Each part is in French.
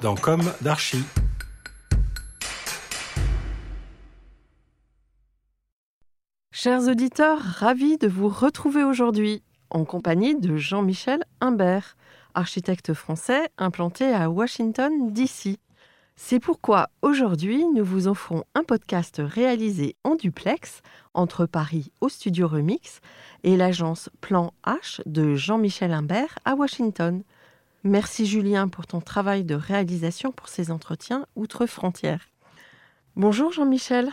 dans Comme d'Archie. Chers auditeurs, ravis de vous retrouver aujourd'hui en compagnie de Jean-Michel Imbert, architecte français implanté à Washington, D.C. C'est pourquoi aujourd'hui nous vous offrons un podcast réalisé en duplex entre Paris au studio Remix et l'agence Plan H de Jean-Michel Imbert à Washington. Merci Julien pour ton travail de réalisation pour ces entretiens outre-frontières. Bonjour Jean-Michel.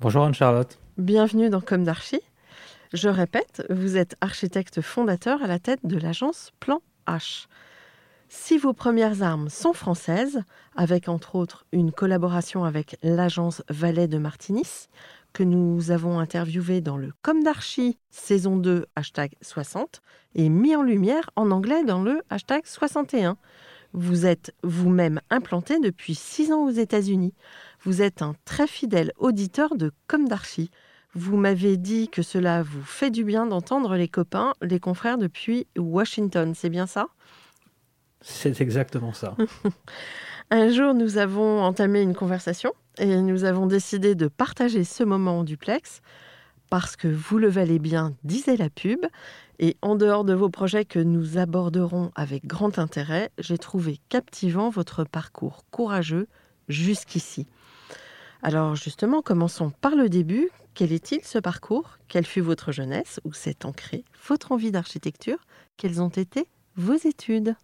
Bonjour Anne-Charlotte. Bienvenue dans Comme d'Archie. Je répète, vous êtes architecte fondateur à la tête de l'agence Plan H. Si vos premières armes sont françaises, avec entre autres une collaboration avec l'agence Valais de Martinis, que nous avons interviewé dans le Comme d'Archie saison 2 hashtag 60 et mis en lumière en anglais dans le hashtag 61. Vous êtes vous-même implanté depuis 6 ans aux États-Unis. Vous êtes un très fidèle auditeur de Comme d'Archie. Vous m'avez dit que cela vous fait du bien d'entendre les copains, les confrères depuis Washington, c'est bien ça? C'est exactement ça. Un jour, nous avons entamé une conversation et nous avons décidé de partager ce moment en duplex parce que vous le valez bien, disait la pub. Et en dehors de vos projets que nous aborderons avec grand intérêt, j'ai trouvé captivant votre parcours courageux jusqu'ici. Alors justement, commençons par le début. Quel est-il ce parcours? Quelle fut votre jeunesse? Où s'est ancrée votre envie d'architecture? Quelles ont été vos études?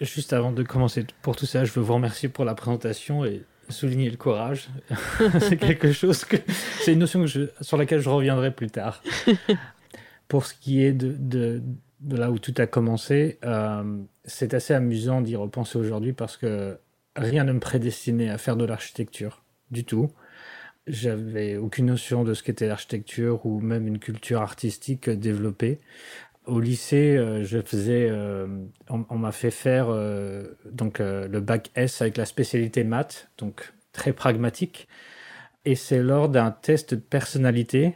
Juste avant de commencer pour tout ça, je veux vous remercier pour la présentation et souligner le courage. c'est quelque chose que c'est une notion que je, sur laquelle je reviendrai plus tard. pour ce qui est de, de, de, là où tout a commencé, euh, c'est assez amusant d'y repenser aujourd'hui parce que rien ne me prédestinait à faire de l'architecture du tout. J'avais aucune notion de ce qu'était l'architecture ou même une culture artistique développée au lycée, euh, je faisais, euh, on, m'a fait faire euh, donc le bac S avec la spécialité maths, donc très pragmatique. Et c'est lors d'un test de personnalité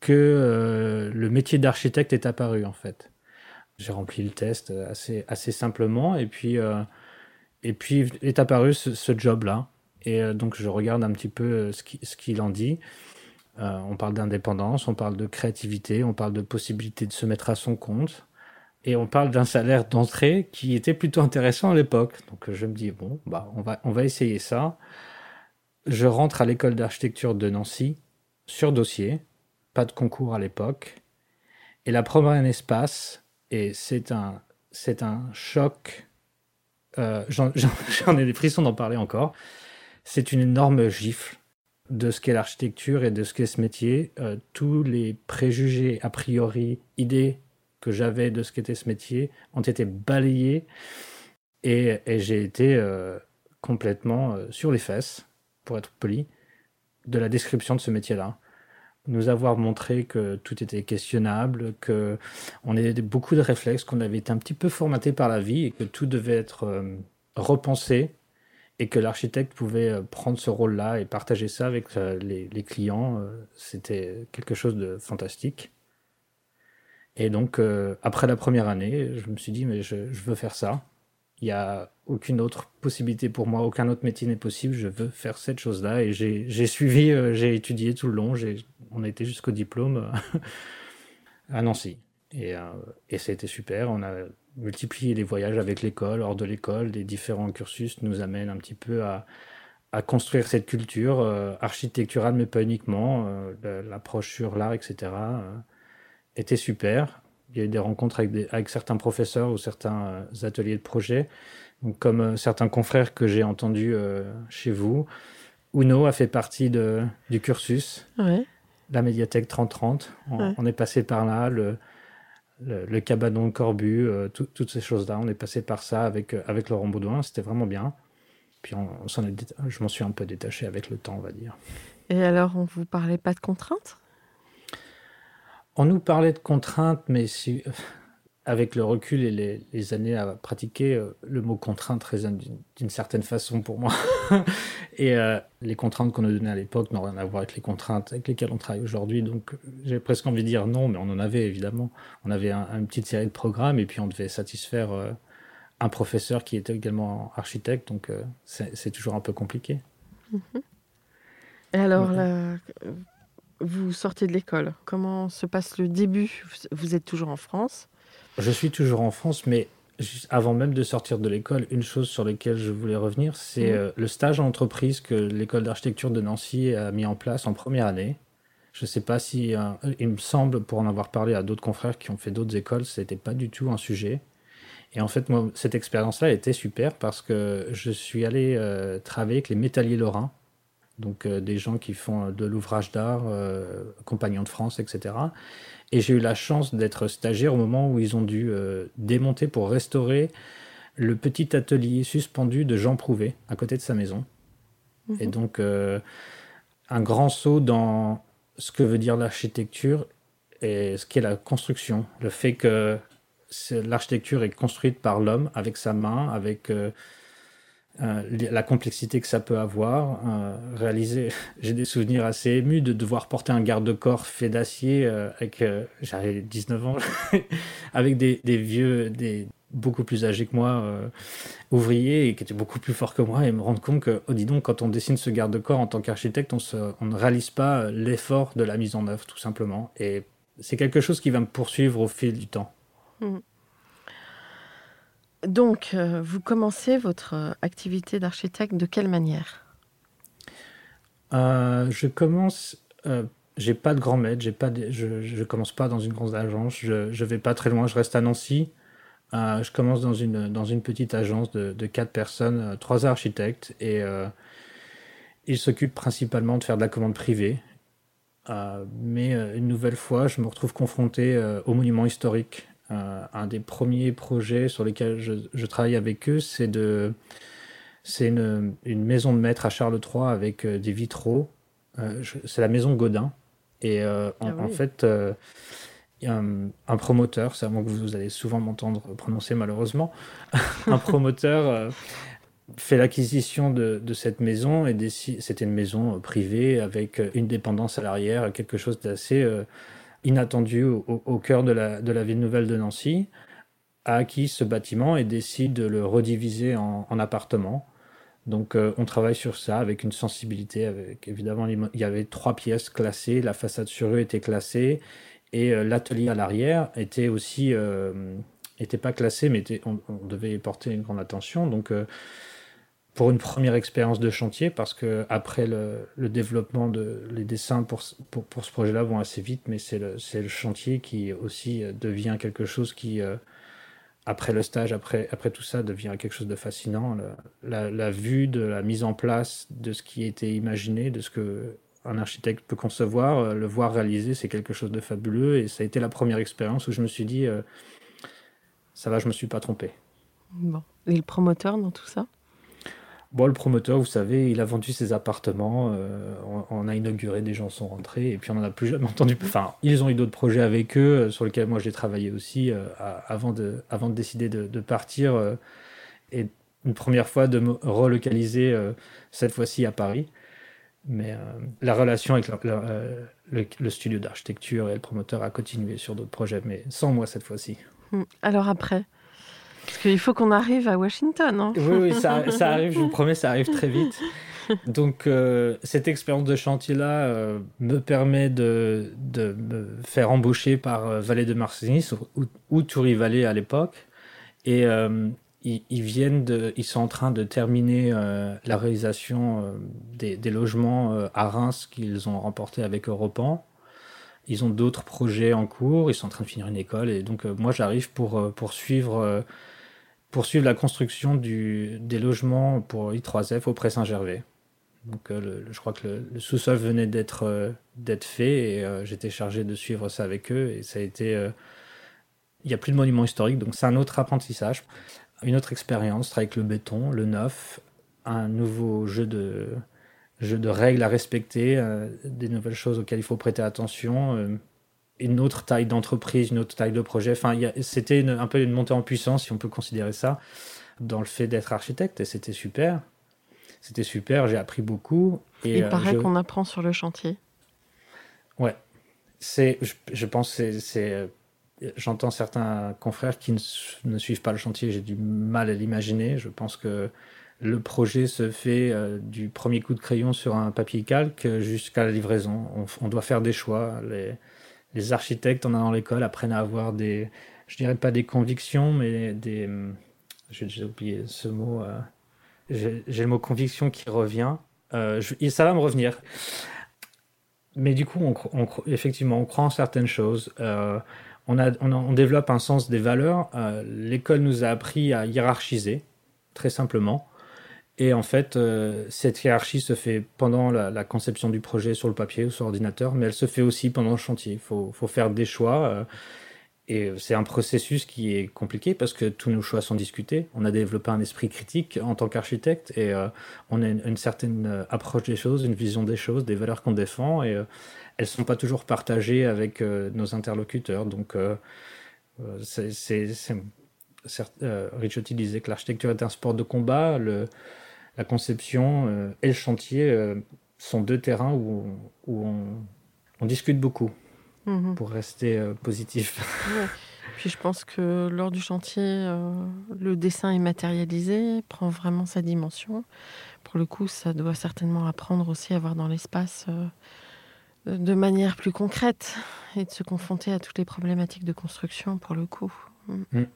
que le métier d'architecte est apparu en fait. J'ai rempli le test assez assez simplement et puis et puis est apparu ce, ce job-là. Et donc je regarde un petit peu ce qu'il en dit. Euh, on parle d'indépendance, on parle de créativité, on parle de possibilité de se mettre à son compte. Et on parle d'un salaire d'entrée qui était plutôt intéressant à l'époque. Donc je me dis, bon, bah, on, va, on va essayer ça. Je rentre à l'école d'architecture de Nancy, sur dossier, pas de concours à l'époque. Et la première année se passe, et c'est un, c'est un choc. Euh, j'en ai des frissons d'en parler encore. C'est une énorme gifle de ce qu'est l'architecture et de ce qu'est ce métier. Euh, tous les préjugés, a priori, idées que j'avais de ce qu'était ce métier ont été balayés et, j'ai été euh, complètement euh, sur les fesses, pour être poli, de la description de ce métier-là. Nous avoir montré que tout était questionnable, que on avait beaucoup de réflexes, qu'on avait été un petit peu formaté par la vie et que tout devait être repensé et que l'architecte pouvait euh, prendre ce rôle-là et partager ça avec euh, les, clients, euh, c'était quelque chose de fantastique. Et donc, après la première année, je me suis dit, mais je, veux faire ça. Il n'y a aucune autre possibilité pour moi, aucun autre métier n'est possible, je veux faire cette chose-là. Et j'ai suivi, j'ai étudié tout le long, on a été jusqu'au diplôme à Nancy. Et, et ça a été super, on a multiplier les voyages avec l'école, hors de l'école, des différents cursus nous amènent un petit peu à, à construire cette culture architecturale, mais pas uniquement. L'approche sur l'art, etc., était super. Il y a eu des rencontres avec, avec certains professeurs ou certains ateliers de projet, donc, comme certains confrères que j'ai entendus chez vous. Uno a fait partie de, du cursus. La médiathèque 3030. On, on, est passé par là. Le, le, cabanon Corbu, euh, toutes ces choses-là. On est passé par ça avec, euh, avec Laurent Baudouin. C'était vraiment bien. Puis on, est, je m'en suis un peu détaché avec le temps, on va dire. Et alors, on vous parlait pas de contraintes? On nous parlait de contraintes, mais si, avec le recul et les, années à pratiquer, euh, le mot contrainte résonne d'une certaine façon pour moi. et euh, les contraintes qu'on nous donnait à l'époque n'ont rien à voir avec les contraintes avec lesquelles on travaille aujourd'hui. Donc j'ai presque envie de dire non, mais on en avait évidemment. On avait une petite série de programmes et puis on devait satisfaire euh, un professeur qui était également architecte. Donc c'est toujours un peu compliqué. Mm-hmm. Et alors, vous sortez de l'école. Comment se passe le début? Vous êtes toujours en France je suis toujours en France, mais avant même de sortir de l'école, une chose sur laquelle je voulais revenir, c'est mhm. euh, le stage en entreprise que l'école d'architecture de Nancy a mis en place en première année. Je ne sais pas si, euh, il me semble, pour en avoir parlé à d'autres confrères qui ont fait d'autres écoles, ce n'était pas du tout un sujet. Et en fait, moi, cette expérience-là était super parce que je suis allé euh, travailler avec les métalliers lorrains, donc des gens qui font de l'ouvrage d'art, compagnons de France, etc. Et j'ai eu la chance d'être stagiaire au moment où ils ont dû euh, démonter pour restaurer le petit atelier suspendu de Jean Prouvé à côté de sa maison. Et mhm. donc, euh, un grand saut dans ce que veut dire l'architecture et ce qu'est la construction. Le fait que l'architecture est construite par l'homme avec sa main, avec euh, euh, la complexité que ça peut avoir. Euh, réaliser, j'ai des souvenirs assez émus de devoir porter un garde-corps fait d'acier euh, avec, j'avais 19 ans, avec des, vieux, des beaucoup plus âgés que moi, ouvriers et qui étaient beaucoup plus forts que moi et me rendre compte que, oh dis donc, quand on dessine ce garde-corps en tant qu'architecte, on, on ne réalise pas l'effort de la mise en œuvre, tout simplement. Et c'est quelque chose qui va me poursuivre au fil du temps. Mmh. Donc, euh, vous commencez votre euh, activité d'architecte de quelle manière? Euh, Je commence. j'ai pas de grand maître, j'ai pas je, commence pas dans une grande agence, je, ne vais pas très loin, je reste à Nancy. je commence dans une, petite agence de, de quatre personnes, trois architectes, et ils s'occupent principalement de faire de la commande privée. mais une nouvelle fois, je me retrouve confronté aux monuments historiques euh, un des premiers projets sur lesquels je, travaille avec eux, c'est de c'est une, maison de maître à Charles III avec euh, des vitraux. Euh, c'est la maison Godin. Et en, ah fait, un, promoteur, c'est un mot que vous allez souvent m'entendre prononcer malheureusement, un promoteur fait l'acquisition de, de, cette maison et c'était une maison privée avec une dépendance à l'arrière, quelque chose d'assez inattendu au, cœur de la, ville nouvelle de Nancy, a acquis ce bâtiment et décide de le rediviser en, appartements. Donc euh, on travaille sur ça avec une sensibilité. Avec, évidemment, il y avait trois pièces classées, la façade sur eux était classée et euh, l'atelier à l'arrière était aussi euh, pas classé, mais on, on, devait porter une grande attention. Donc pour une première expérience de chantier parce que après le, développement de les dessins pour, pour, pour ce projet-là vont assez vite, mais c'est le, le chantier qui aussi euh, devient quelque chose qui, euh, après le stage, après, après tout ça, devient quelque chose de fascinant. la, la, vue de la mise en place de ce qui était imaginé, de ce que un architecte peut concevoir, euh, le voir réaliser, c'est quelque chose de fabuleux. Et ça a été la première expérience où je me suis dit, ça va, je me suis pas trompé. Bon. Et le promoteur dans tout ça? Bon, le promoteur, vous savez, il a vendu ses appartements, euh, on, a inauguré, des gens sont rentrés, et puis on n'en a plus jamais entendu. Enfin, ils ont eu d'autres projets avec eux, euh, sur lesquels moi j'ai travaillé aussi, euh, avant, de, avant de décider de, partir, et une première fois de me relocaliser, cette fois-ci à Paris. Mais la relation avec le, studio d'architecture et le promoteur a continué sur d'autres projets, mais sans moi cette fois-ci. Hum. Alors après? Parce qu'il faut qu'on arrive à Washington. Hein oui, oui, ça, ça, arrive, je vous promets, ça arrive très vite. Donc, euh, cette expérience de chantier-là euh, me permet de, de, me faire embaucher par euh, de Marcinis ou, ou Toury Vallée à l'époque. Et ils, viennent de, ils sont en train de terminer la réalisation des, des, logements à Reims qu'ils ont remporté avec Europan. Ils ont d'autres projets en cours, ils sont en train de finir une école et donc moi j'arrive pour poursuivre, poursuivre la construction des logements pour I3F au Pré-Saint-Gervais. Donc euh, je crois que le, sous-sol venait d'être euh, fait et euh, j'étais chargé de suivre ça avec eux et ça a été il n'y a plus de monument historique donc c'est un autre apprentissage, une autre expérience, avec le béton, le neuf, un nouveau jeu de règles à respecter, des nouvelles choses auxquelles il faut prêter attention, une autre taille d'entreprise, une autre taille de projet. Enfin, c'était un peu une montée en puissance, si on peut considérer ça, dans le fait d'être architecte, et c'était super. C'était super, j'ai appris beaucoup. Et il euh, paraît qu'on apprend sur le chantier. Ouais, c'est, je, pense, c'est, euh, j'entends certains confrères qui ne, suivent pas le chantier, j'ai du mal à l'imaginer. Je pense que le projet se fait euh, du premier coup de crayon sur un papier calque jusqu'à la livraison. On, doit faire des choix. Les, les architectes, en allant à l'école, apprennent à avoir des, je dirais pas des convictions, mais des, j'ai déjà oublié ce mot, j'ai le mot conviction qui revient. Euh, ça va me revenir. Mais du coup, on, effectivement, on croit en certaines choses. Euh, on, a, on, développe un sens des valeurs. Euh, l'école nous a appris à hiérarchiser, très simplement. Et en fait, cette hiérarchie se fait pendant la, conception du projet sur le papier ou sur l'ordinateur, mais elle se fait aussi pendant le chantier. Il faut, faire des choix. Et c'est un processus qui est compliqué parce que tous nos choix sont discutés. On a développé un esprit critique en tant qu'architecte et euh, on a une, certaine euh, approche des choses, une vision des choses, des valeurs qu'on défend et euh, elles ne sont pas toujours partagées avec nos interlocuteurs. Donc, c'est, Ricciotti disait que l'architecture est un sport de combat. La conception et le chantier sont deux terrains où, où on, on discute beaucoup. Mhm. pour rester euh, positif. Puis je pense que lors du chantier, euh, le dessin est matérialisé, prend vraiment sa dimension. Pour le coup, ça doit certainement apprendre aussi à voir dans l'espace euh, de manière plus concrète et de se confronter à toutes les problématiques de construction pour le coup. Mm. Mm.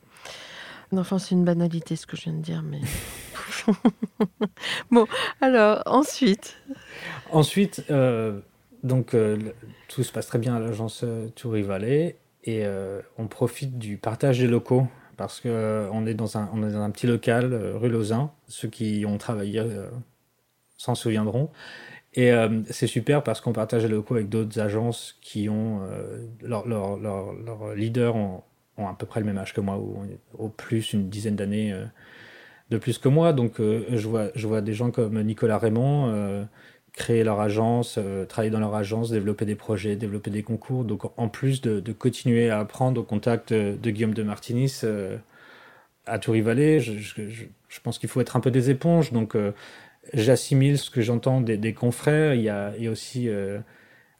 Enfin, c'est une banalité ce que je viens de dire, mais. bon, alors, ensuite. Ensuite, donc euh, tout se passe très bien à l'agence euh, Toury Valley et euh, on profite du partage des locaux parce qu'on on est, dans un, est dans un petit local rue Lausanne. Ceux qui ont travaillé s'en souviendront. Et c'est super parce qu'on partage les locaux avec d'autres agences qui ont leurs leur, leaders ont, à peu près le même âge que moi, ou au plus une dizaine d'années de plus que moi. Donc je, vois, je vois des gens comme Nicolas Raymond créer leur agence, euh, travailler dans leur agence, développer des projets, développer des concours. Donc en plus de, continuer à apprendre au contact de Guillaume de Martinis euh, à Toury-Vallée, je, je, pense qu'il faut être un peu des éponges. Donc euh, j'assimile ce que j'entends des, confrères. Il y a, aussi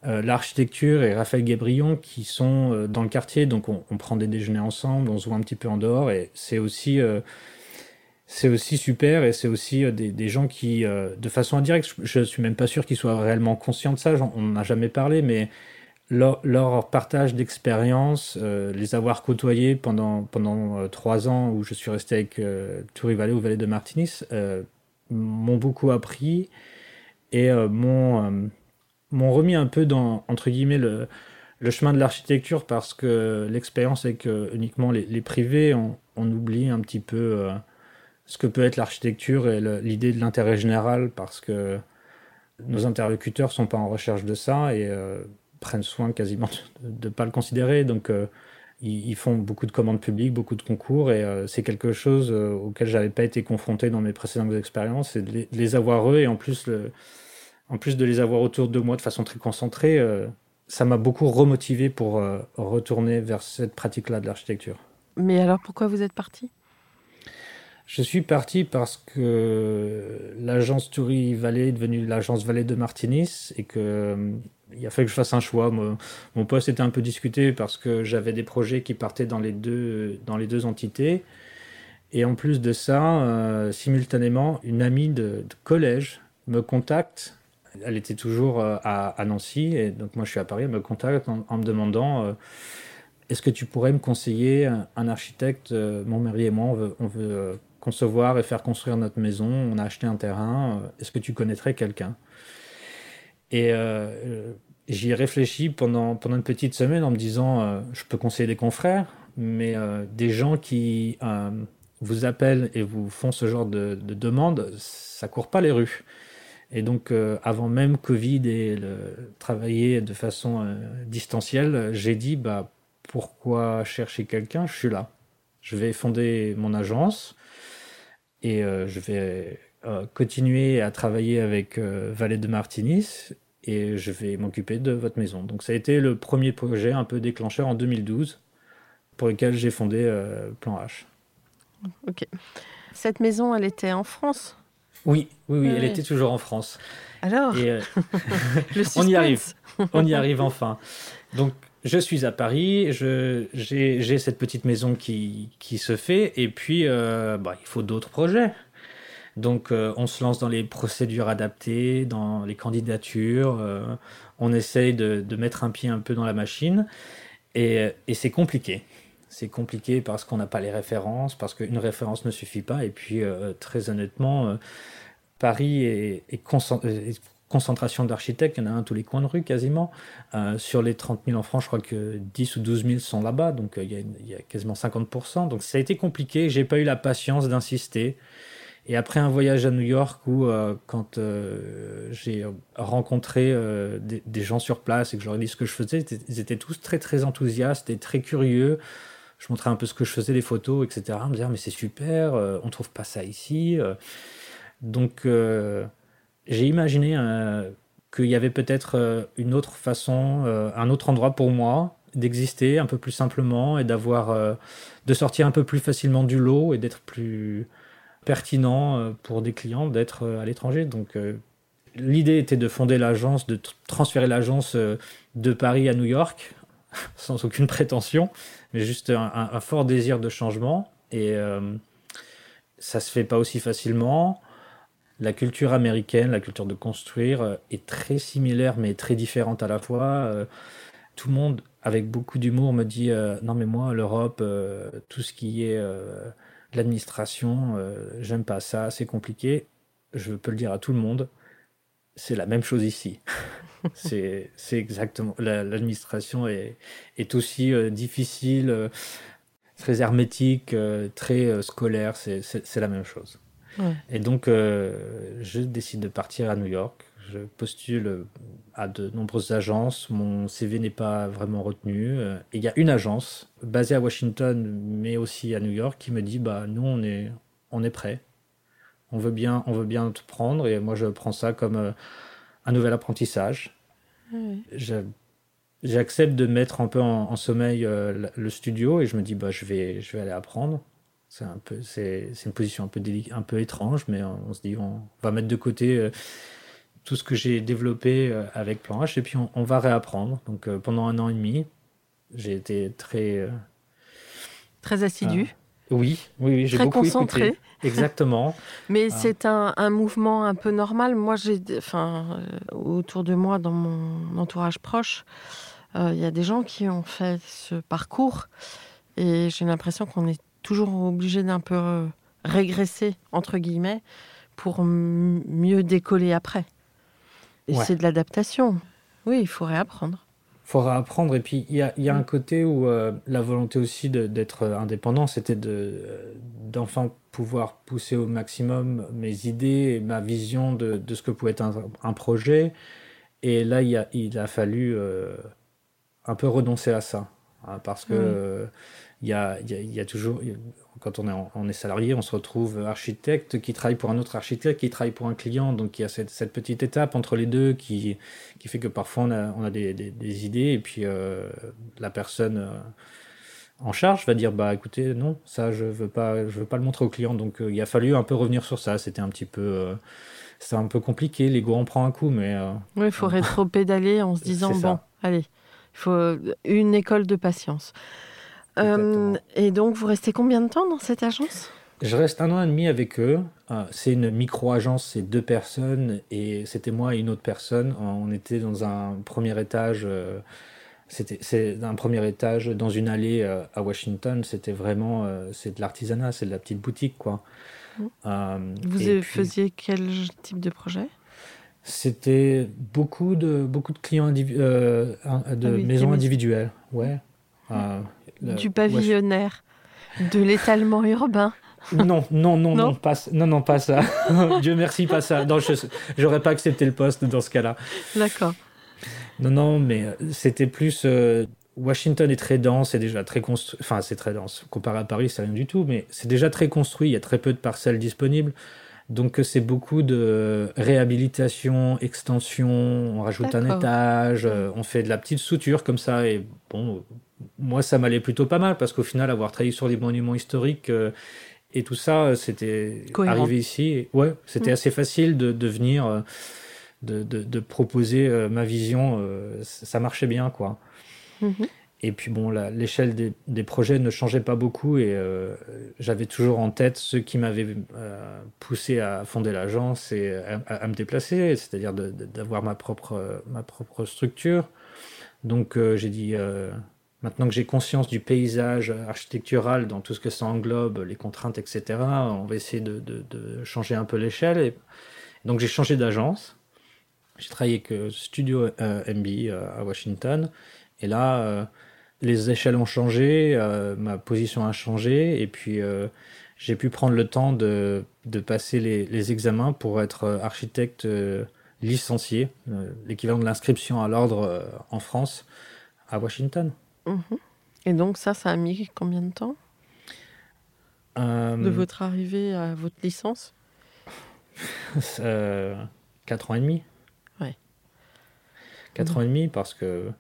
l'architecture et Raphaël Guébrion qui sont dans le quartier. Donc on, on, prend des déjeuners ensemble, on se voit un petit peu en dehors. Et c'est aussi c'est aussi super et c'est aussi euh, des, des, gens qui, euh, de façon indirecte, je, ne suis même pas sûr qu'ils soient réellement conscients de ça, on n'en a jamais parlé, mais leur, leur partage d'expérience, euh, les avoir côtoyés pendant, pendant trois ans où je suis resté avec Toury Valley ou Vallée de Martinis, m'ont beaucoup appris et m'ont remis un peu dans, entre guillemets, le, le chemin de l'architecture parce que l'expérience avec uniquement les, privés, on, oublie un petit peu ce que peut être l'architecture et l'idée de l'intérêt général parce que nos interlocuteurs sont pas en recherche de ça et euh, prennent soin quasiment de ne pas le considérer. Donc, euh, ils, font beaucoup de commandes publiques, beaucoup de concours et euh, c'est quelque chose auquel j'avais pas été confronté dans mes précédentes expériences et de les, avoir eux et en plus, en plus de les avoir autour de moi de façon très concentrée, ça m'a beaucoup remotivé pour retourner vers cette pratique-là de l'architecture. Mais alors pourquoi vous êtes parti? Je suis parti parce que l'agence Toury Valley est devenue l'agence Vallée de Martinis et que il a fallu que je fasse un choix. Mon, poste était un peu discuté parce que j'avais des projets qui partaient dans les deux, dans les deux entités. Et en plus de ça, euh, simultanément, une amie de, collège me contacte. Elle était toujours euh, à, Nancy, et donc moi je suis à Paris. Elle me contacte en, me demandant euh, est-ce que tu pourrais me conseiller un, architecte Mon mari et moi, on veut concevoir et faire construire notre maison. On a acheté un terrain. Est-ce que tu connaîtrais quelqu'un? Et j'y ai réfléchi pendant, pendant une petite semaine en me disant je peux conseiller des confrères, mais des gens qui vous appellent et vous font ce genre de, de demande, ça court pas les rues. Et donc, euh, avant même Covid et le, travailler de façon euh, distancielle, j'ai dit bah, pourquoi chercher quelqu'un? Je suis là. Je vais fonder mon agence et euh, je vais continuer à travailler avec Valet de Martinis et je vais m'occuper de votre maison. Donc, ça a été le premier projet un peu déclencheur en 2012 pour lequel j'ai fondé Plan H. Ok. Cette maison, elle était en France? Oui, oui, oui, elle était toujours en France. Alors, euh, on y arrive, on y arrive enfin. Donc, je suis à Paris, j'ai cette petite maison qui, se fait, et puis euh, bah, il faut d'autres projets. Donc, euh, on se lance dans les procédures adaptées, dans les candidatures, on essaye de, mettre un pied un peu dans la machine, et, c'est compliqué c'est compliqué parce qu'on n'a pas les références, parce qu'une référence ne suffit pas. Et puis, euh, très honnêtement, euh, Paris est, concentration d'architectes, il y en a un tous les coins de rue quasiment. Euh, sur les 30 000 en France, je crois que 10 ou 12 000 sont là-bas, donc il y, a, il, y a, quasiment 50%. Donc ça a été compliqué, j'ai pas eu la patience d'insister. Et après un voyage à New York où, quand j'ai rencontré des, gens sur place et que je leur ai dit ce que je faisais, ils étaient tous très très enthousiastes et très curieux je montrais un peu ce que je faisais, les photos, etc. On me disait, mais c'est super, euh, on trouve pas ça ici. Euh. Donc, euh, j'ai imaginé qu'il y avait peut-être une autre façon, un autre endroit pour moi d'exister un peu plus simplement et d'avoir, de sortir un peu plus facilement du lot et d'être plus pertinent pour des clients d'être à l'étranger. Donc, l'idée était de fonder l'agence, de transférer l'agence de Paris à New York sans aucune prétention, mais juste un, fort désir de changement. Et euh, ça se fait pas aussi facilement. La culture américaine, la culture de construire, euh, est très similaire mais très différente à la fois. Euh, tout le monde, avec beaucoup d'humour, me dit non mais moi, l'Europe, tout ce qui est l'administration, j'aime pas ça, c'est compliqué. Je peux le dire à tout le monde, c'est la même chose ici. c'est exactement. L'administration est, est, aussi euh, difficile, euh, très hermétique, euh, très scolaire. C'est la même chose. Et donc, je décide de partir à New York. Je postule à de nombreuses agences. Mon CV n'est pas vraiment retenu. Et il y a une agence basée à Washington, mais aussi à New York, qui me dit bah, Nous, on est, on est prêt. On veut, bien, on veut bien te prendre. Et moi, je prends ça comme un nouvel apprentissage. J'accepte de mettre un peu en, sommeil euh, le studio et je me dis bah je vais je vais aller apprendre. C'est un peu c'est une position un peu un peu étrange mais on, se dit on va mettre de côté euh, tout ce que j'ai développé euh, avec Plan H et puis on, va réapprendre. Donc pendant un an et demi, j'ai été très très assidu. oui, oui, oui j'ai beaucoup concentré. Écouté. Exactement. Mais c'est un, mouvement un peu normal. Moi, j'ai, enfin, euh, autour de moi, dans mon entourage proche, euh, il y a des gens qui ont fait ce parcours et j'ai l'impression qu'on est toujours obligé d'un peu euh, régresser, entre guillemets, pour mieux décoller après. Et c'est de l'adaptation. Oui, il faut réapprendre faudra apprendre. Et puis, il y a, y a, un mm. côté où euh, la volonté aussi d'être indépendant, c'était d'enfin pouvoir pousser au maximum mes idées et ma vision de, de ce que pouvait être un, projet. Et là, il a, il a fallu euh, un peu renoncer à ça. Hein, parce que il y, a, il y, a, toujours, quand on est, on est salarié, on se retrouve architecte qui travaille pour un autre architecte, qui travaille pour un client. Donc il y a cette, cette petite étape entre les deux qui, qui fait que parfois on a, on a des, des, idées et puis euh, la personne euh, en charge va dire bah écoutez non ça je veux pas je veux pas le montrer au client. Donc euh, il a fallu un peu revenir sur ça. C'était un petit peu c'est un peu compliqué. L'ego en prend un coup, mais oui, il faut rétro-pédaler en se disant bon allez, il faut une école de patience. Euh, et donc, vous restez combien de temps dans cette agence? Je reste un an et demi avec eux. Euh, c'est une micro-agence, c'est deux personnes et c'était moi et une autre personne. On était dans un premier étage euh, c'était c'est un premier étage dans une allée euh, à Washington. C'était vraiment c'est de l'artisanat, c'est de la petite boutique quoi. Mm. Euh, Vous puis, faisiez quel type de projet? C'était beaucoup de beaucoup de clients indivi- euh, de Ah oui, maisons. individuelles, ouais. Euh, le- Du pavillonnaire, de l'étalement urbain. Non, non, non, Non non, pas, non, non, pas ça. Dieu merci, pas ça. Non, j'aurais pas accepté le poste dans ce cas-là. D'accord. Non, non, mais euh, c'était plus. euh, Washington est très dense, c'est déjà très construit. Enfin, c'est très dense. Comparé à Paris, c'est rien du tout, mais c'est déjà très construit. Il y a très peu de parcelles disponibles. Donc, euh, c'est beaucoup de réhabilitation, extension. On rajoute un étage, euh, on fait de la petite suture comme ça. Et bon, moi, ça m'allait plutôt pas mal parce qu'au final, avoir travaillé sur des monuments historiques euh, et tout ça, c'était arrivé ici. et- ouais, c'était Mm. assez facile de, de venir. de, de, de proposer ma vision, ça marchait bien, quoi. Mhm. Et puis bon, l'échelle des, projets ne changeait pas beaucoup et euh, j'avais toujours en tête ceux qui m'avaient euh, poussé à fonder l'agence et à, me déplacer, c'est-à-dire d'avoir ma propre, euh, ma propre structure. Donc j'ai dit, maintenant que j'ai conscience du paysage architectural dans tout ce que ça englobe, les contraintes, etc., on va essayer de, changer un peu l'échelle. Donc j'ai changé d'agence. J'ai travaillé avec Studio MB à Washington. Et là, euh, les échelles ont changé, euh, ma position a changé. Et puis, euh, j'ai pu prendre le temps de, de passer les, les examens pour être architecte licencié, l'équivalent de l'inscription à l'ordre en France, à Washington. Mhm. Et donc ça, ça a mis combien de temps? De votre arrivée à votre licence? Quatre ans et demi. Ouais. Quatre ans et demi parce que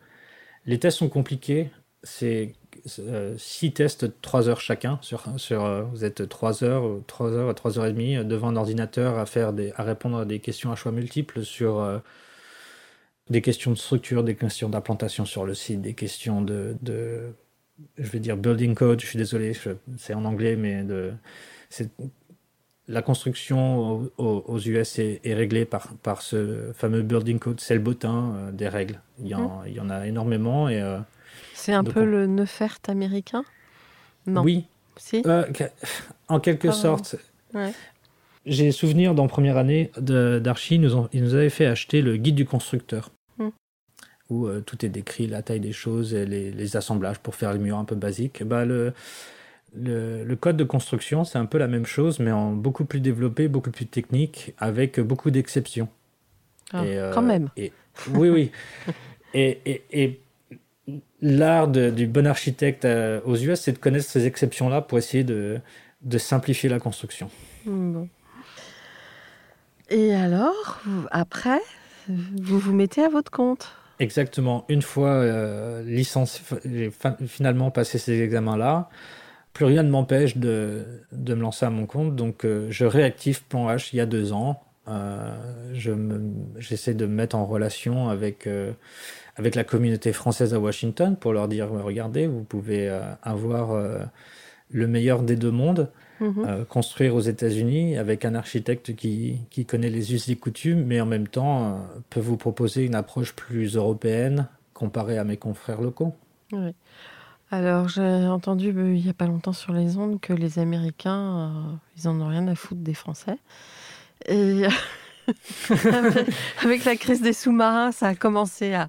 les tests sont compliqués. C'est euh, six tests, trois heures chacun. Sur, sur, euh, vous êtes trois heures, euh, trois heures à trois heures et demie devant un ordinateur à répondre à des questions à choix multiples sur euh, des questions de structure, des questions d'implantation sur le site, des questions de, je vais dire building code. Je suis désolé, c'est en anglais, mais de construction au- au- aux US est, est réglée par, par ce fameux building code, c'est le bottin euh, des règles. Il y, en, il y en a énormément et euh, C'est un peu on- le Neufert américain? Non. oui, Si? Euh, en quelque Ah, sorte. Ouais. J'ai souvenir dans première année d'Archie, ils nous, ils nous avaient fait acheter le guide du constructeur, Hmm. où euh, tout est décrit, la taille des choses et les, les assemblages pour faire les murs un peu basiques. Bah, le, le, le code de construction, c'est un peu la même chose, mais en beaucoup plus développé, beaucoup plus technique, avec beaucoup d'exceptions. Ah, euh, Quand même. et- oui, oui. et et, et l'art du bon architecte euh, aux US, c'est de connaître ces exceptions-là pour essayer de, de simplifier la construction. Bon. Et alors, après, vous vous mettez à votre compte Exactement. Une fois euh, fin- finalement passé ces examens-là. Plus rien ne m'empêche de, de me lancer à mon compte. Donc, euh, je réactive Plan H il y a deux ans. Euh, je J'essaie de me mettre en relation avec, euh, avec la communauté française à Washington pour leur dire regardez, vous pouvez avoir le meilleur des deux mondes. Mhm. construire aux États-Unis avec un architecte qui, qui connaît les us et coutumes, mais en même temps peut vous proposer une approche plus européenne comparée à mes confrères locaux. Oui. Alors, j'ai entendu euh, il n'y a pas longtemps sur les ondes que les Américains, euh, ils en ont rien à foutre des Français. Et avec, la crise des sous-marins, ça a commencé à,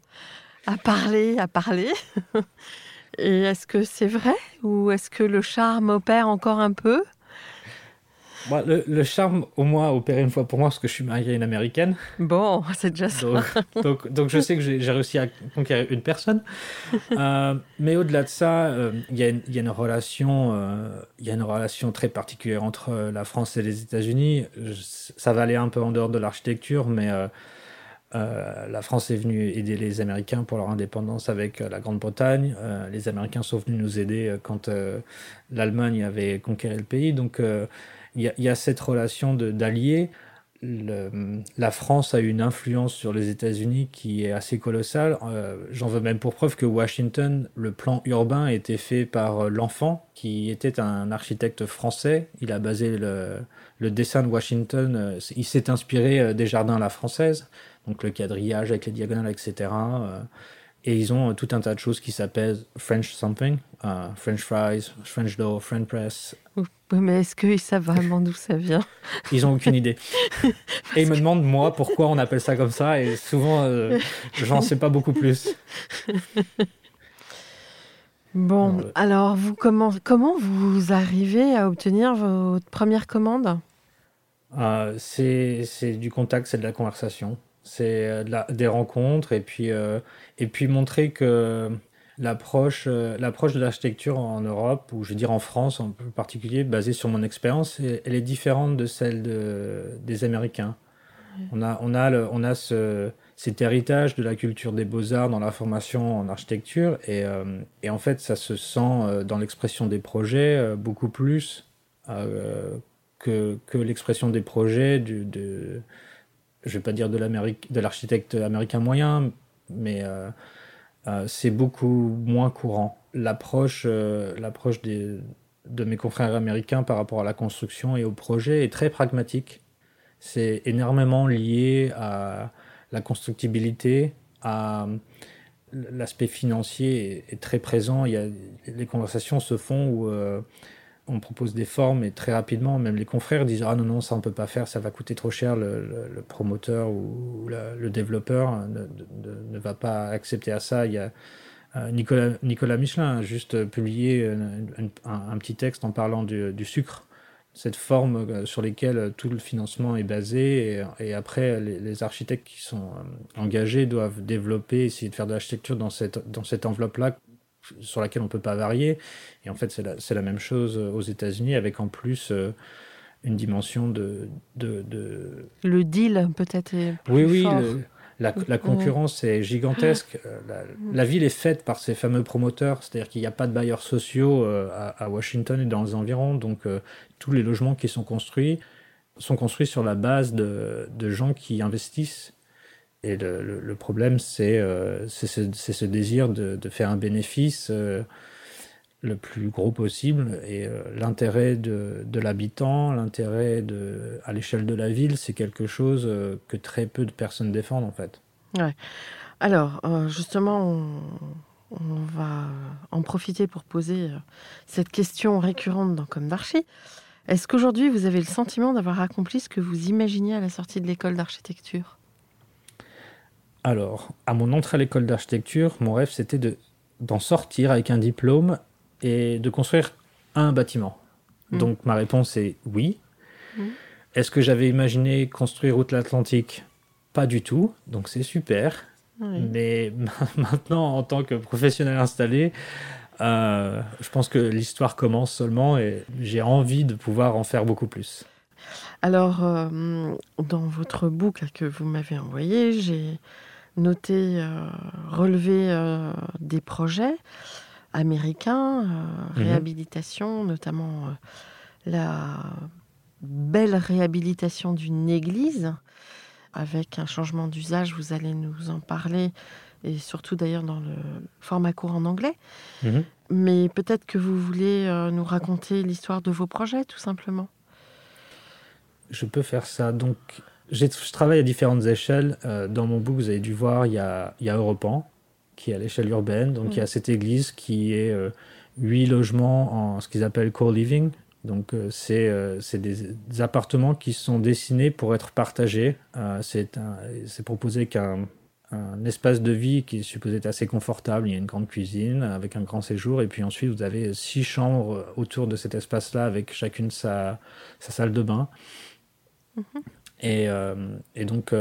à parler, à parler. Et est-ce que c'est vrai ou est-ce que le charme opère encore un peu? Le, le charme, au moins, a opéré une fois pour moi parce que je suis marié à une américaine. Bon, c'est déjà ça. Donc, donc, donc je sais que j'ai réussi à conquérir une personne. Euh, mais au-delà de ça, euh, il y, a une- il y a une relation, euh, il y a une relation très particulière entre la France et les États-Unis. Ça va aller un peu en dehors de l'architecture, mais la France est venue aider les Américains pour leur indépendance avec la Grande-Bretagne. Les Américains sont venus nous aider quand l'Allemagne avait conquéré le pays. Donc y, y a cette relation d'alliés. La France a une influence sur les États-Unis qui est assez colossale. Euh, J'en veux même pour preuve que Washington, le plan urbain été fait par euh, l'enfant, qui était un architecte français. Il a basé le, le dessin de Washington, euh, il s'est inspiré des jardins à la française, donc le quadrillage avec les diagonales, etc. euh, Et ils ont tout un tas de choses qui s'appellent French something, French fries, French dough, French press. Mais est-ce qu'ils savent vraiment d'où ça vient? Ils n'ont aucune idée. Et ils me demandent, moi, pourquoi on appelle ça comme ça. Et souvent, euh, j'en sais pas beaucoup plus. Bon, alors, vous, comment, comment vous arrivez à obtenir votre première commande? Euh, C'est du contact, c'est de la conversation. C'est euh, des rencontres et puis, euh, et puis montrer que l'approche l'approche de l'architecture en Europe, ou je veux dire en France en particulier, basée sur mon expérience, elle est différente de celle de, des Américains. On a, on a, le, on a ce, cet héritage de la culture des beaux-arts dans la formation en architecture. Et, euh, et en fait, ça se sent euh, dans l'expression des projets euh, beaucoup plus que, que l'expression des projets du, de, je vais pas dire de l'architecte américain moyen, mais c'est beaucoup moins courant. L'approche, l'approche des, de mes confrères américains par rapport à la construction et au projet est très pragmatique. C'est énormément lié à la constructibilité, à l'aspect financier est, très présent. Il y a, les conversations se font où euh, on propose des formes et très rapidement, même les confrères disent ah non non ça on peut pas faire, ça va coûter trop cher. Le, promoteur ou le développeur ne, va pas accepter à ça. Euh, Nicolas, Michelin a juste publié un, petit texte en parlant du sucre cette forme euh, sur lesquelles euh, tout le financement est basé. Et, après, les, architectes qui sont euh, engagés doivent développer, essayer de faire de l'architecture dans cette, dans cette enveloppe-là sur laquelle on ne peut pas varier. Et en fait, c'est la, la, même chose aux États-Unis, avec en plus une dimension de, de, de... Le deal, peut-être. Oui, oui. La, concurrence est gigantesque. Euh, la, ville est faite par ces fameux promoteurs, c'est-à-dire qu'il n'y a pas de bailleurs sociaux euh, à, Washington et dans les environs, donc euh, tous les logements qui sont construits sont construits sur la base de, gens qui investissent. Et le, problème, c'est ce, désir de, faire un bénéfice le plus gros possible. Et l'intérêt de, l'habitant, l'intérêt à l'échelle de la ville, c'est quelque chose que très peu de personnes défendent en fait. Ouais. Alors, justement, on, va en profiter pour poser cette question récurrente dans Comme d'Archi. Est-ce qu'aujourd'hui, vous avez le sentiment d'avoir accompli ce que vous imaginiez à la sortie de l'école d'architecture? Alors, à mon entrée à l'école d'architecture, mon rêve, c'était d'en sortir avec un diplôme et de construire un bâtiment. Hmm. Donc ma réponse est oui. Hmm. Est-ce que j'avais imaginé construire Outre-l'Atlantique Pas du tout, donc c'est super. Mais maintenant, en tant que professionnel installé, euh, je pense que l'histoire commence seulement et j'ai envie de pouvoir en faire beaucoup plus. Alors, euh, dans votre boucle que vous m'avez envoyé, j'ai noté, euh, relevé des projets américain, euh, mhm. réhabilitation, notamment euh, la belle réhabilitation d'une église avec un changement d'usage, vous allez nous en parler, et surtout d'ailleurs dans le format court en anglais. Mhm. Mais peut-être que vous voulez euh, nous raconter l'histoire de vos projets, tout simplement. Je peux faire ça. Donc, je travaille à différentes échelles. dans mon book, vous avez dû voir, il y a, il y a Europan, qui est à l'échelle urbaine. Donc il y a cette église qui est euh, huit logements en ce qu'ils appellent co-living. Donc euh, c'est euh, des, des, appartements qui sont dessinés pour être partagés. c'est proposé qu'un un espace de vie qui est supposé être assez confortable. Il y a une grande cuisine avec un grand séjour. Et puis ensuite, vous avez six chambres autour de cet espace-là avec chacune sa, sa salle de bain. Mm-hmm. et, et, donc,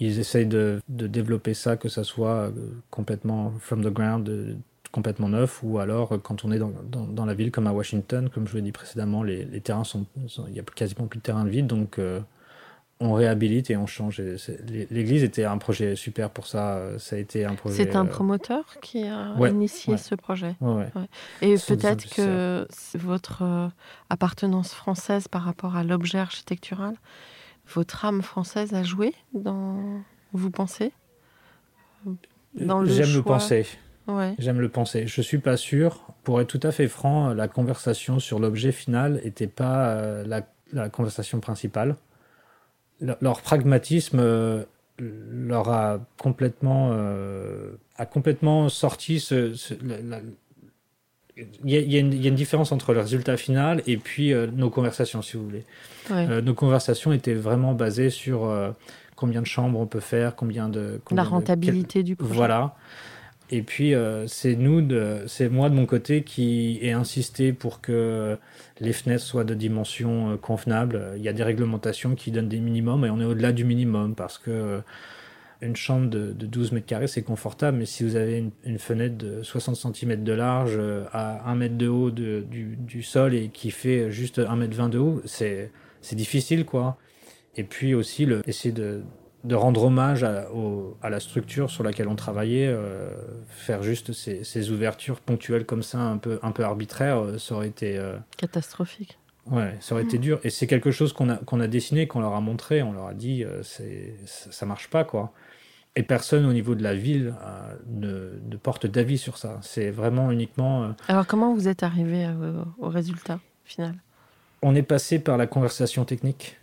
ils essayent de, de, développer ça, que ça soit euh, complètement from the ground, euh, complètement neuf, ou alors euh, quand on est dans, dans, la ville comme à Washington, comme je l'ai dit précédemment, les, les terrains sont, il y a quasiment plus de terrain de vide, donc on réhabilite et on change. L'église était un projet super pour ça. Ça a été un projet. C'est un promoteur qui a initié ce projet. Ouais, et peut-être que votre appartenance française par rapport à l'objet architectural votre âme française a joué dans, vous pensez? J'aime le penser. J'aime le penser. Je suis pas sûr. Pour être tout à fait franc, la conversation sur l'objet final n'était pas euh, la, conversation principale. leur pragmatisme euh, leur a complètement, a complètement sorti ce, il y, a, une, différence entre le résultat final et puis nos conversations, si vous voulez. nos conversations étaient vraiment basées sur combien de chambres on peut faire, combien de... la rentabilité du projet. Voilà. Et puis, euh, c'est nous, c'est moi de mon côté qui ai insisté pour que les fenêtres soient de dimension euh, convenable. Il y a des réglementations qui donnent des minimums et on est au-delà du minimum parce que euh, une chambre de, 12 mètres carrés, c'est confortable, mais si vous avez une, fenêtre de 60 cm de large à 1 mètre de haut du, du, sol et qui fait juste 1 mètre 20 de haut, c'est difficile, quoi. Et puis aussi, le, essayer de, de rendre hommage à, à, la structure sur laquelle on travaillait, euh, faire juste ces, ces, ouvertures ponctuelles comme ça, un peu, un peu arbitraires, euh, ça aurait été... Euh, Catastrophique. Ouais, ça aurait été dur. Et c'est quelque chose qu'on a, qu'on a dessiné, qu'on leur a montré, on leur a dit, c'est, ça marche pas, quoi. Et personne au niveau de la ville ne, ne, porte d'avis sur ça. C'est vraiment uniquement... Alors comment vous êtes arrivé au résultat final? On est passé par la conversation technique.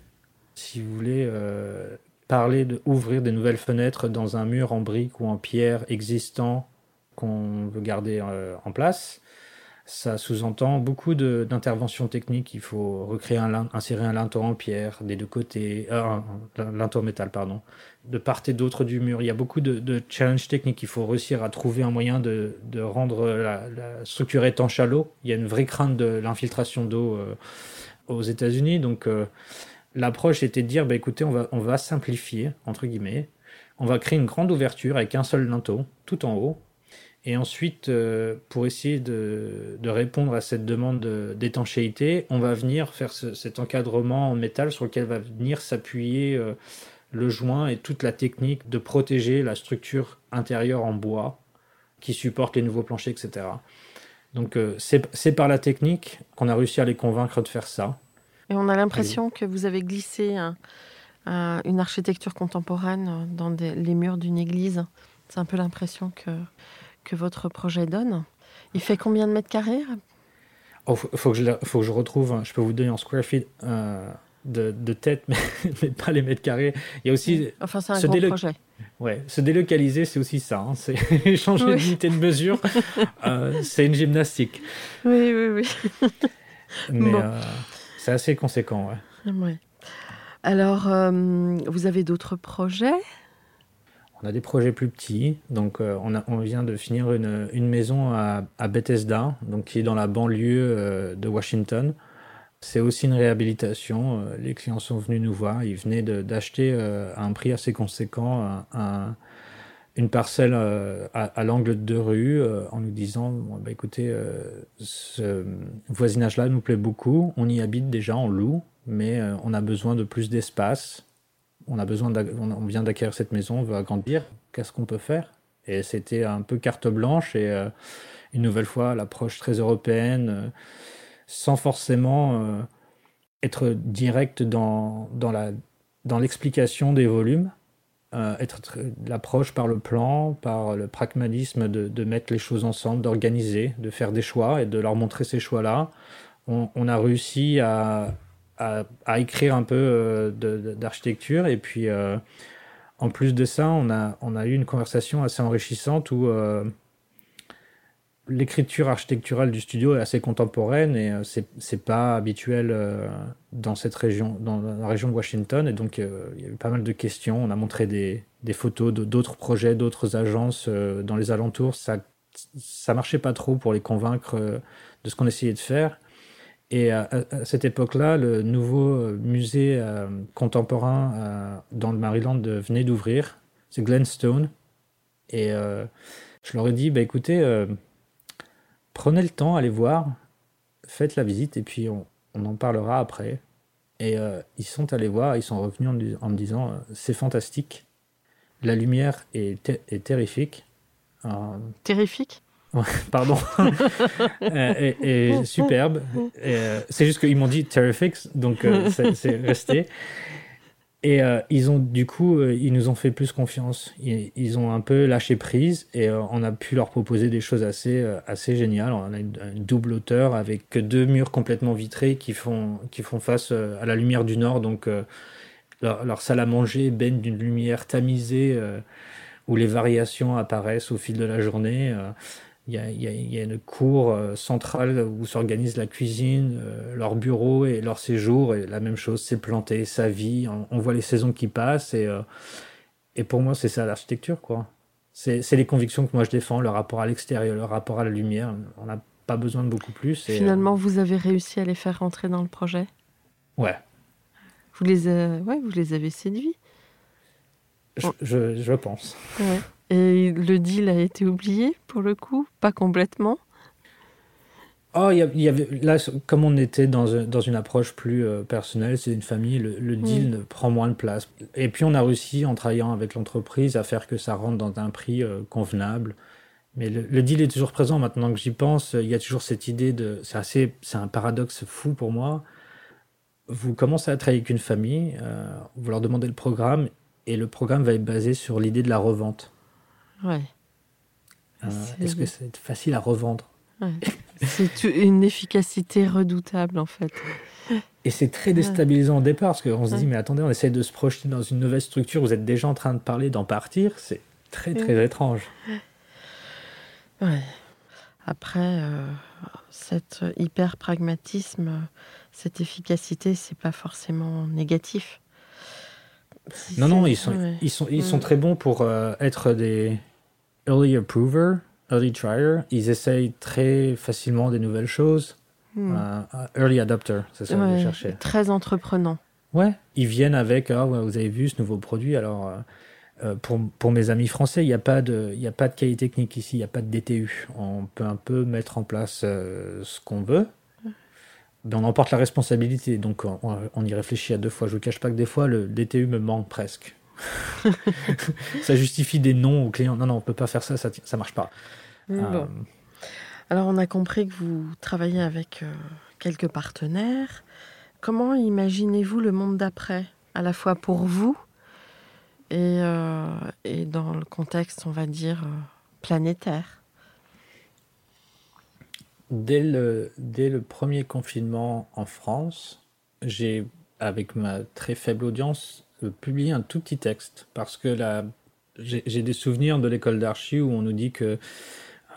Si vous voulez, parler d'ouvrir des nouvelles fenêtres dans un mur en briques ou en pierre existant qu'on veut garder euh, en place. Ça sous-entend beaucoup d'interventions techniques. Il faut recréer un, insérer un linteau en pierre des deux côtés, euh, un, linteau en métal, pardon, de part et d'autre du mur. Il y a beaucoup de, challenges techniques. Il faut réussir à trouver un moyen de, rendre la, structure étanche à l'eau. Il y a une vraie crainte de l'infiltration d'eau euh, aux États-Unis. Donc, l'approche était de dire, bah, écoutez, on va, on va simplifier, entre guillemets. On va créer une grande ouverture avec un seul linteau, tout en haut. Et ensuite, euh, pour essayer de, répondre à cette demande d'étanchéité, on va venir faire cet encadrement en métal sur lequel va venir s'appuyer euh, le joint et toute la technique de protéger la structure intérieure en bois qui supporte les nouveaux planchers, etc. Donc euh, c'est par la technique qu'on a réussi à les convaincre de faire ça. Et on a l'impression que vous avez glissé une architecture contemporaine dans les murs d'une église. C'est un peu l'impression que, que votre projet donne. Il fait combien de mètres carrés? Oh, faut, que je, faut que je retrouve, je peux vous donner en square feet euh, de, de, tête, mais, pas les mètres carrés. Il y a aussi. Enfin, c'est un grand projet. Ouais, se délocaliser, c'est aussi ça. Hein. C'est changer d'unité de mesure. Euh, c'est une gymnastique. Oui, oui, oui. mais. Euh, c'est assez conséquent, ouais. Alors, vous avez d'autres projets? On a des projets plus petits. Donc, euh, on, vient de finir une, maison à, Bethesda, donc qui est dans la banlieue euh, de Washington. C'est aussi une réhabilitation. les clients sont venus nous voir. Ils venaient d'acheter à un prix assez conséquent un, une parcelle euh, à, l'angle de deux rues euh, en nous disant bah, écoutez, euh, ce voisinage-là nous plaît beaucoup, on y habite déjà, on loue, mais on a besoin de plus d'espace. On a besoin, on vient d'acquérir cette maison, on veut agrandir. Qu'est-ce qu'on peut faire? Et c'était un peu carte blanche et une nouvelle fois l'approche très européenne, sans forcément être direct dans, dans la dans l'explication des volumes, euh, être l'approche par le plan, par le pragmatisme de, de mettre les choses ensemble, d'organiser, de faire des choix et de leur montrer ces choix-là. On, a réussi à, à, écrire un peu euh, d'architecture et puis euh, en plus de ça, on a, on a eu une conversation assez enrichissante où euh, l'écriture architecturale du studio est assez contemporaine et c'est pas habituel dans cette région, dans la région de Washington. Et donc, il y a eu pas mal de questions. On a montré des, des photos d'autres projets, d'autres agences dans les alentours. Ça, ça marchait pas trop pour les convaincre de ce qu'on essayait de faire. Et à, à cette époque-là, le nouveau musée contemporain dans le Maryland venait d'ouvrir. C'est Glenstone. Et je leur ai dit, bah, écoutez, prenez le temps, allez voir, faites la visite et puis on, en parlera après. Et euh, ils sont allés voir, ils sont revenus en, me disant euh, c'est fantastique, la lumière est, terrifique. Euh, terrifique? Pardon. et, et, superbe. c'est juste qu'ils m'ont dit terrific, donc c'est resté. Et euh, ils ont du coup, euh, ils nous ont fait plus confiance. Ils, ont un peu lâché prise et euh, on a pu leur proposer des choses assez assez géniales. On a une, double hauteur avec deux murs complètement vitrés qui font qui font face à la lumière du nord. Donc leur, salle à manger baigne d'une lumière tamisée où les variations apparaissent au fil de la journée. Il y, a, il, y a, une cour centrale où s'organise la cuisine, leur bureau et leur séjour. Et la même chose, c'est planté, sa vie. On, voit les saisons qui passent. Et, et pour moi, c'est ça l'architecture, quoi. C'est les convictions que moi je défends, le rapport à l'extérieur, le rapport à la lumière. On n'a pas besoin de beaucoup plus. Et Finalement, euh, vous avez réussi à les faire rentrer dans le projet? Ouais. Vous les, ouais, vous les avez séduits? Je, je, je pense. Ouais. Et le deal a été oublié pour le coup Pas complètement Oh, il y, avait là, comme on était dans, dans une approche plus euh, personnelle, c'est une famille, le, deal prend moins de place. Et puis on a réussi en travaillant avec l'entreprise à faire que ça rentre dans un prix euh, convenable. Mais le, deal est toujours présent maintenant que j'y pense. Il y a toujours cette idée de, c'est assez, c'est un paradoxe fou pour moi. Vous commencez à travailler avec une famille, euh, vous leur demandez le programme et le programme va être basé sur l'idée de la revente. Ouais. Est-ce que c'est facile à revendre ouais. C'est une efficacité redoutable en fait. Et c'est très déstabilisant au départ parce qu'on se dit mais attendez, on essaie de se projeter dans une nouvelle structure, vous êtes déjà en train de parler d'en partir, c'est très très étrange. Ouais. Après, euh, cet hyper pragmatisme, cette efficacité, c'est pas forcément négatif. Non, non, ils sont, ils sont, ils sont très bons pour euh, être des early approvers early trier, ils essayent très facilement des nouvelles choses. Hmm. Euh, euh, early adopter, c'est ça que je cherchais. Très entreprenant. Ouais, ils viennent avec, ah, vous avez vu ce nouveau produit, alors euh, pour, pour, mes amis français, il n'y a, pas de, a pas de cahier technique ici, il n'y a pas de DTU. On peut un peu mettre en place ce qu'on veut, mais on emporte la responsabilité, donc on, y réfléchit à deux fois. Je ne vous cache pas que des fois, le DTU me manque presque. ça justifie des noms aux clients. Non, non, on peut pas faire ça, ça, ça marche pas. Euh, Alors, on a compris que vous travaillez avec euh, quelques partenaires. Comment imaginez-vous le monde d'après, à la fois pour vous et, euh, et dans le contexte, on va dire, planétaire? Dès le, dès le premier confinement en France, j'ai, avec ma très faible audience, publier un tout petit texte parce que j'ai des souvenirs de l'école d'archi où on nous dit que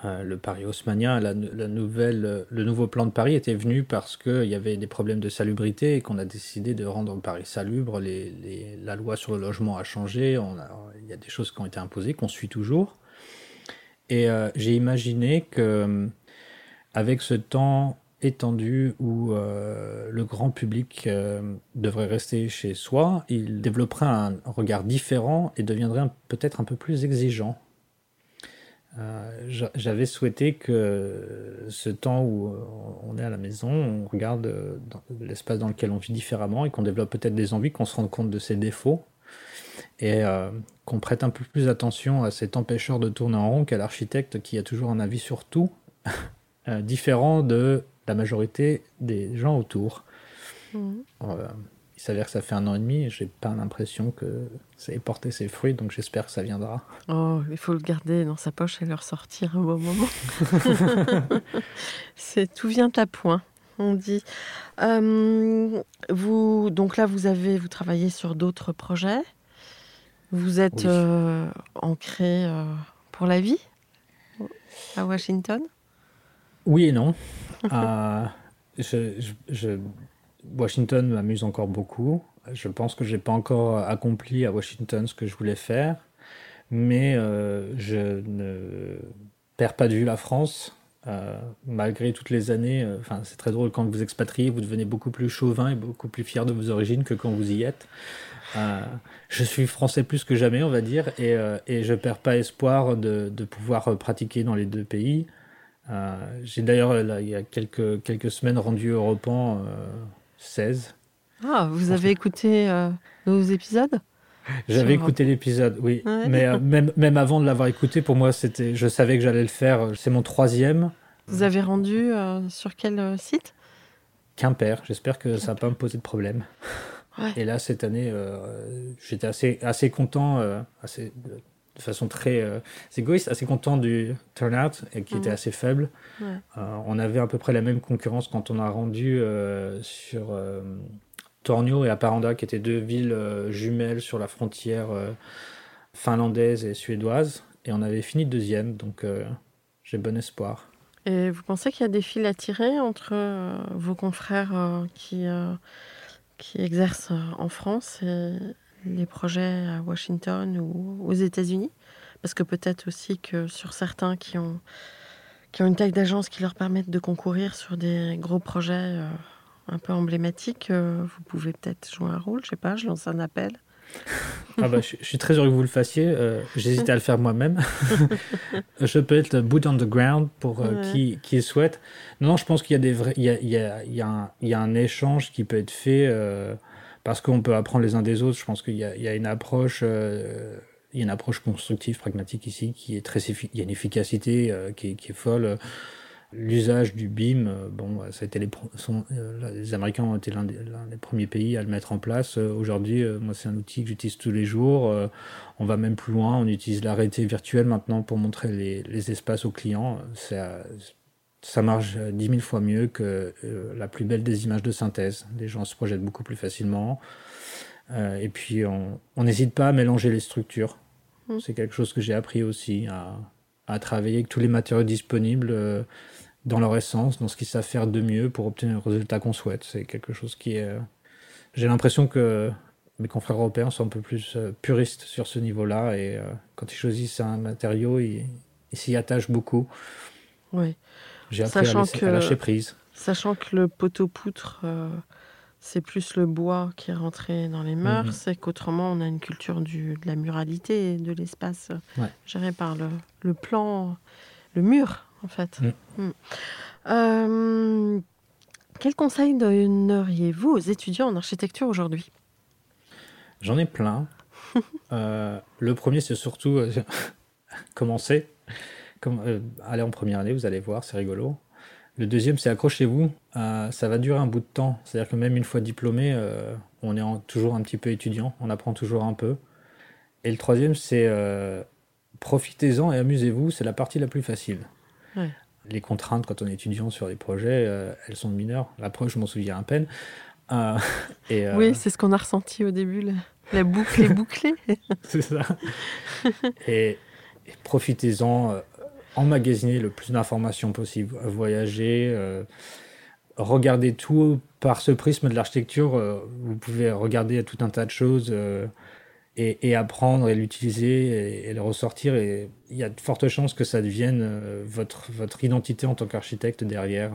euh, le Paris haussmanien, la, nouvelle, le nouveau plan de Paris était venu parce qu'il y avait des problèmes de salubrité et qu'on a décidé de rendre Paris salubre. La loi sur le logement a changé, il y a des choses qui ont été imposées, qu'on suit toujours. Et euh, j'ai imaginé que avec ce temps étendu où euh, le grand public euh, devrait rester chez soi, il développerait un regard différent et deviendrait peut-être un peu plus exigeant. Euh, j'avais souhaité que ce temps où on est à la maison, on regarde l'espace dans lequel on vit différemment et qu'on développe peut-être des envies, qu'on se rende compte de ses défauts et qu'on prête un peu plus attention à cet empêcheur de tourner en rond qu'à l'architecte qui a toujours un avis sur tout différent de la majorité des gens autour. Mhm. Euh, il s'avère que ça fait un an et demi et j'ai pas l'impression que ça ait porté ses fruits, donc j'espère que ça viendra. Oh, il faut le garder dans sa poche et le ressortir un bon moment. C'est tout vient à point, on dit. Euh, vous, donc là, vous avez, vous travaillez sur d'autres projets. Vous êtes euh, ancré pour la vie? À Washington? Oui et non. Euh, Washington m'amuse encore beaucoup. Je pense que j'ai pas encore accompli à Washington ce que je voulais faire, mais euh, je ne perds pas de vue la France. Euh, malgré toutes les années, c'est très drôle quand vous expatriez, vous devenez beaucoup plus chauvin et beaucoup plus fier de vos origines que quand vous y êtes. je suis français plus que jamais, on va dire, et, et je perds pas espoir de pouvoir pratiquer dans les deux pays. Euh, j'ai d'ailleurs, il y a quelques, quelques semaines, rendu Europan 16. Euh, ah, vous avez écouté euh, nos épisodes? J'avais écouté l'épisode, oui. Mais même, même avant de l'avoir écouté, pour moi, c'était, je savais que j'allais le faire. C'est mon troisième. Vous avez rendu sur quel site? Quimper. J'espère que ça va pas me poser de problème. Et là, cette année, j'étais assez, assez content, assez, de façon très euh, égoïste, assez content du turnout et qui était assez faible. Euh, on avait à peu près la même concurrence quand on a rendu euh, sur Tornio et Haparanda, qui étaient deux villes jumelles sur la frontière finlandaise et suédoise. Et on avait fini deuxième, donc j'ai bon espoir. Et vous pensez qu'il y a des fils à tirer entre vos confrères qui, qui exercent en France et les projets à Washington ou aux États-Unis Parce que peut-être aussi que sur certains qui ont, qui ont une taille d'agence qui leur permettent de concourir sur des gros projets euh, un peu emblématiques, euh, vous pouvez peut-être jouer un rôle, je sais pas, je lance un appel. ah bah, je, suis très heureux que vous le fassiez. Euh, J'hésitais à le faire moi-même. je peux être boot on the ground pour qui, qui souhaite. Non, je pense qu'il y a des vrais, il y a, il y a, il y a, un, il y a un échange qui peut être fait parce qu'on peut apprendre les uns des autres. Je pense qu'il y, a une approche, euh, il y a une approche constructive, pragmatique ici, qui est très, il y a une efficacité euh, qui, est, folle. L'usage du BIM, euh, bon, ça a été les, Américains ont été l'un des, premiers pays à le mettre en place. Aujourd'hui, moi, c'est un outil que j'utilise tous les jours. on va même plus loin. On utilise l'arrêté virtuel maintenant pour montrer les, espaces aux clients. Ça marche dix mille fois mieux que euh, la plus belle des images de synthèse. Les gens se projettent beaucoup plus facilement. Euh, et puis, on n'hésite pas à mélanger les structures. Mm. C'est quelque chose que j'ai appris aussi, à, à, travailler avec tous les matériaux disponibles euh, dans leur essence, dans ce qu'ils savent faire de mieux pour obtenir le résultat qu'on souhaite. C'est quelque chose qui est... J'ai l'impression que mes confrères européens sont un peu plus puristes sur ce niveau-là et quand ils choisissent un matériau, ils s'y attachent beaucoup. Oui. J'ai appris sachant à, que, lâcher prise. Sachant que le poteau-poutre, euh, c'est plus le bois qui est rentré dans les mœurs, mhm. c'est qu'autrement, on a une culture du, de la muralité de l'espace géré par le, le, plan, le mur, en fait. Mm. Mm. Euh, quel conseil donneriez-vous aux étudiants en architecture aujourd'hui? J'en ai plein. Euh, le premier, c'est surtout commencer comme, euh, allez en première année, vous allez voir, c'est rigolo. Le deuxième, c'est accrochez-vous. Euh, ça va durer un bout de temps. C'est-à-dire que même une fois diplômé, euh, on est toujours un petit peu étudiant, on apprend toujours un peu. Et le troisième, c'est profitez-en et amusez-vous. C'est la partie la plus facile. Les contraintes quand on est étudiant sur des projets, elles sont mineures. La preuve, je m'en souviens à peine. et, oui, c'est ce qu'on a ressenti au début. La, boucle est bouclée. c'est ça. et profitez-en emmagasiner le plus d'informations possible, voyager, euh, regarder tout par ce prisme de l'architecture. Euh, vous pouvez regarder tout un tas de choses euh, et, apprendre et l'utiliser et, le ressortir. Et il y a de fortes chances que ça devienne votre, votre identité en tant qu'architecte derrière.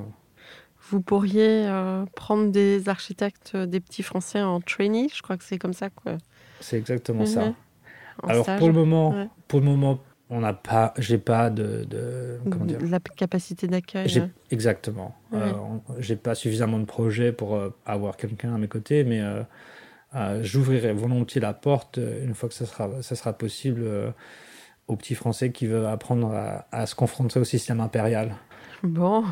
Vous pourriez prendre des architectes, des petits Français en trainee, je crois que c'est comme ça. C'est exactement ça. Mhm. Alors pour le moment, pour le moment, on n'a pas, j'ai pas de, de comment dire, la capacité d'accueil. Exactement. Euh, j'ai pas suffisamment de projets pour euh, avoir quelqu'un à mes côtés, mais euh, j'ouvrirai volontiers la porte une fois que ça sera, ça sera possible aux petits Français qui veulent apprendre à, se confronter au système impérial. Bon,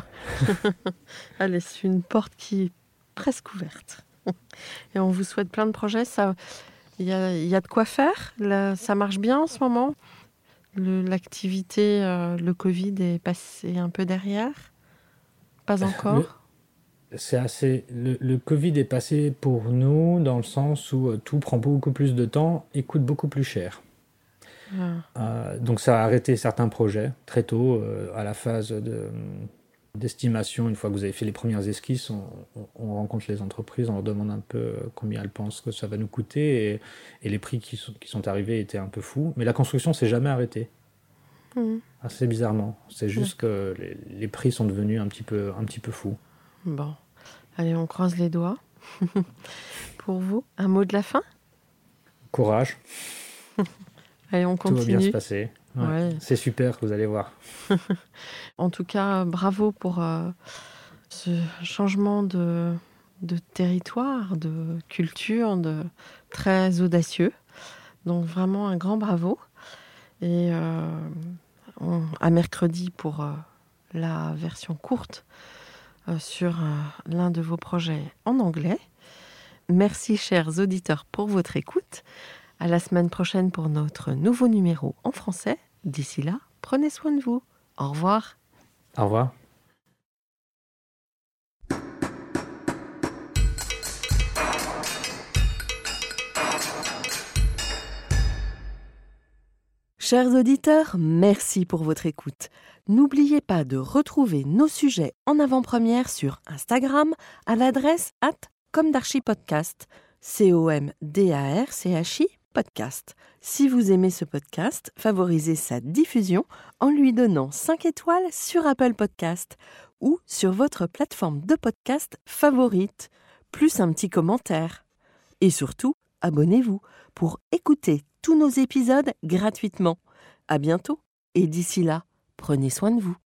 allez, c'est une porte qui est presque ouverte. Et on vous souhaite plein de projets. Ça, il y a, de quoi faire. ça marche bien en ce moment? L'activité, euh, le, Covid est passé un peu derrière? Pas encore? C'est assez. Le, Covid est passé pour nous dans le sens où euh, tout prend beaucoup plus de temps et coûte beaucoup plus cher. Ah. Euh, donc ça a arrêté certains projets très tôt, à la phase de, d'estimation, une fois que vous avez fait les premières esquisses, on, rencontre les entreprises, on leur demande un peu euh, combien elles pensent que ça va nous coûter, et, les prix qui sont, qui sont, arrivés étaient un peu fous. Mais la construction s'est jamais arrêtée. Mmh. Assez bizarrement. C'est juste que les, prix sont devenus un petit peu, un petit peu fous. Bon, allez, on croise les doigts. Pour vous, un mot de la fin? Courage. allez, on continue. Tout va bien se passer. C'est super, vous allez voir. en tout cas, bravo pour euh, ce changement de, territoire, de culture, de très audacieux. Donc vraiment un grand bravo. Et euh, à mercredi pour euh, la version courte sur l'un de vos projets en anglais. Merci chers auditeurs pour votre écoute. À la semaine prochaine pour notre nouveau numéro en français. D'ici là, prenez soin de vous. Au revoir. Au revoir. Chers auditeurs, merci pour votre écoute. N'oubliez pas de retrouver nos sujets en avant-première sur Instagram à l'adresse at C-O-M-D-A-R-C-H-I podcast. Si vous aimez ce podcast, favorisez sa diffusion en lui donnant 5 étoiles sur Apple Podcast ou sur votre plateforme de podcast favorite, plus un petit commentaire. Et surtout, abonnez-vous pour écouter tous nos épisodes gratuitement. À bientôt et d'ici là, prenez soin de vous.